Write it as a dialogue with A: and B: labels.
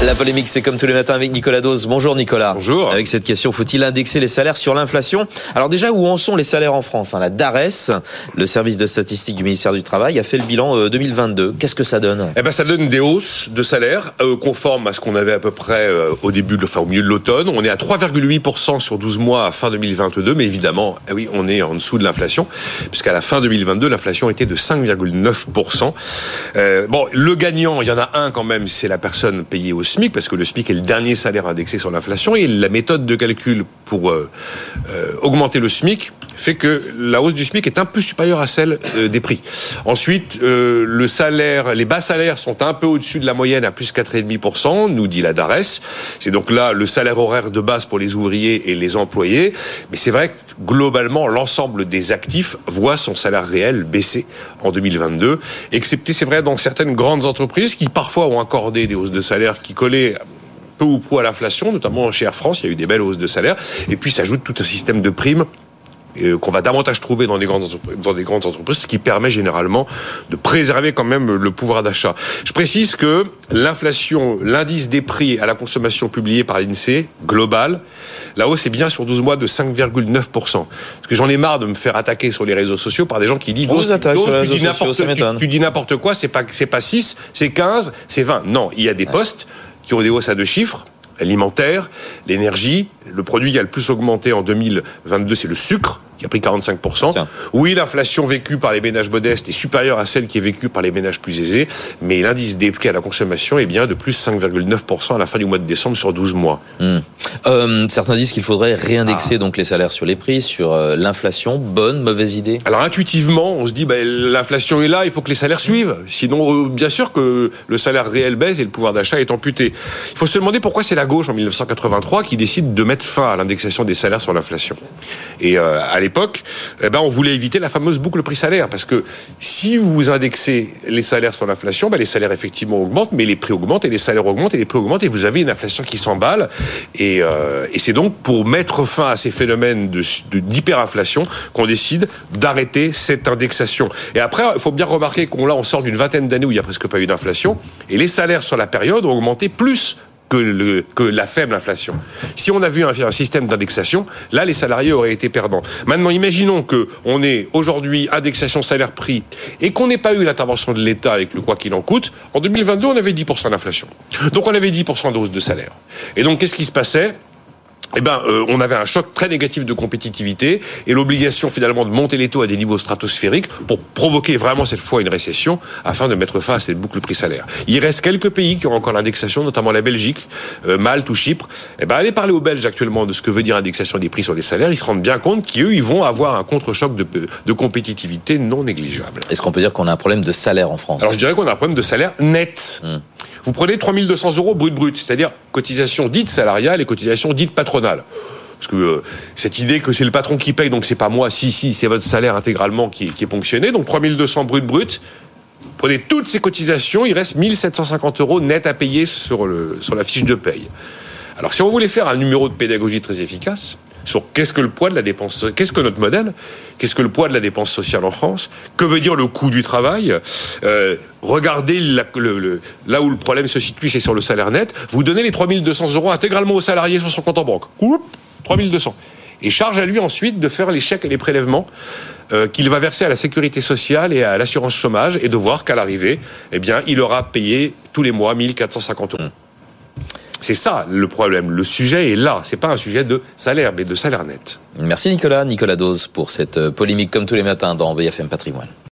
A: La polémique, c'est comme tous les matins avec Nicolas Dose. Bonjour Nicolas.
B: Bonjour.
A: Avec cette question, faut-il indexer les salaires sur l'inflation? Alors déjà, où en sont les salaires en France hein? La DARES, le service de statistique du ministère du Travail, a fait le bilan 2022. Euh, Qu'est-ce que ça donne?
B: Eh ben, ça donne des hausses de salaires euh, conformes à ce qu'on avait à peu près euh, au début, de, enfin au milieu de l'automne. On est à 3,8% sur 12 mois à fin 2022, mais évidemment, eh oui, on est en dessous de l'inflation, puisqu'à la fin 2022, l'inflation était de 5,9%. Euh, bon, le gagnant, il y en a un quand même, c'est la personne payée au SMIC, parce que le SMIC est le dernier salaire indexé sur l'inflation, et la méthode de calcul pour euh, euh, augmenter le SMIC fait que la hausse du SMIC est un peu supérieure à celle euh, des prix. Ensuite, euh, les bas salaires sont un peu au-dessus de la moyenne à plus 4,5%, nous dit la DARES. C'est donc là le salaire horaire de base pour les ouvriers et les employés. Mais c'est vrai que globalement, l'ensemble des actifs voit son salaire réel baisser en 2022, excepté, c'est vrai, dans certaines grandes entreprises qui parfois ont accordé des hausses de salaire qui collaient peu ou prou à l'inflation, notamment chez Air France, il y a eu des belles hausses de salaire. Et puis s'ajoute tout un système de primes qu'on va davantage trouver dans des grandes entreprises, dans des grandes entreprises, ce qui permet généralement de préserver quand même le pouvoir d'achat. Je précise que l'inflation, l'indice des prix à la consommation publié par l'INSEE global, la hausse est bien sur 12 mois de 5,9%. Parce que j'en ai marre de me faire attaquer sur les réseaux sociaux par des gens qui disent tu dis n'importe quoi, c'est pas c'est pas 6, c'est 15, c'est 20. Non, il y a des postes qui ont des hausses à deux chiffres alimentaire, l'énergie, le produit qui a le plus augmenté en 2022, c'est le sucre, qui a pris 45%.
A: Tiens.
B: Oui, l'inflation vécue par les ménages modestes est supérieure à celle qui est vécue par les ménages plus aisés, mais l'indice des prix à la consommation est bien de plus 5,9% à la fin du mois de décembre sur 12 mois.
A: Euh, Certains disent qu'il faudrait réindexer donc les salaires sur les prix, sur euh, l'inflation. Bonne, mauvaise idée?
B: Alors intuitivement, on se dit ben, l'inflation est là, il faut que les salaires suivent. Sinon, euh, bien sûr que le salaire réel baisse et le pouvoir d'achat est amputé. Il faut se demander pourquoi c'est la gauche en 1983 qui décide de mettre fin à l'indexation des salaires sur l'inflation. Et euh, à eh ben, on voulait éviter la fameuse boucle prix-salaire parce que si vous indexez les salaires sur l'inflation, ben, les salaires effectivement augmentent, mais les prix augmentent et les salaires augmentent et les prix augmentent et vous avez une inflation qui s'emballe. Et, euh, c'est donc pour mettre fin à ces phénomènes de- de- d'hyperinflation qu'on décide d'arrêter cette indexation. Et après, il faut bien remarquer qu'on là, on sort d'une vingtaine d'années où il n'y a presque pas eu d'inflation et les salaires sur la période ont augmenté plus que, la faible inflation. Si on a vu un, un système d'indexation, là, les salariés auraient été perdants. Maintenant, imaginons que on est aujourd'hui indexation salaire-prix et qu'on n'ait pas eu l'intervention de l'État avec le quoi qu'il en coûte. En 2022, on avait 10% d'inflation. Donc, on avait 10% de hausse de salaire. Et donc, qu'est-ce qui se passait? Eh ben, euh, on avait un choc très négatif de compétitivité et l'obligation finalement de monter les taux à des niveaux stratosphériques pour provoquer vraiment cette fois une récession afin de mettre fin à cette boucle prix-salaire. Il reste quelques pays qui ont encore l'indexation, notamment la Belgique, euh, Malte ou Chypre. Eh ben, allez parler aux Belges actuellement de ce que veut dire indexation des prix sur les salaires. Ils se rendent bien compte qu'eux, ils vont avoir un contre-choc de, de compétitivité non négligeable.
A: Est-ce qu'on peut dire qu'on a un problème de salaire en France?
B: Alors je dirais qu'on a un problème de salaire net. Vous prenez 3200 euros brut brut, c'est-à-dire cotisation dite salariale et cotisation dite patronale. Parce que euh, cette idée que c'est le patron qui paye, donc c'est pas moi, si, si, c'est votre salaire intégralement qui, est- qui est ponctionné. Donc 3200 brut brut. Prenez toutes ces cotisations, il reste 1750 euros net à payer sur, le, sur la fiche de paye. Alors, si on voulait faire un numéro de pédagogie très efficace sur qu'est-ce que le poids de la dépense, qu'est-ce que notre modèle, qu'est-ce que le poids de la dépense sociale en France, que veut dire le coût du travail, euh, regardez là où le problème se situe, c'est sur le salaire net, vous donnez les 3200 euros intégralement au salarié sur son compte en banque. Oup, 3200. Et charge à lui ensuite de faire les chèques et les prélèvements euh, qu'il va verser à la sécurité sociale et à l'assurance chômage et de voir qu'à l'arrivée, eh bien, il aura payé tous les mois 1450 euros. C'est ça le problème. Le sujet est là. C'est pas un sujet de salaire, mais de salaire net.
A: Merci Nicolas, Nicolas Dose pour cette euh, polémique comme tous les matins dans BFM Patrimoine.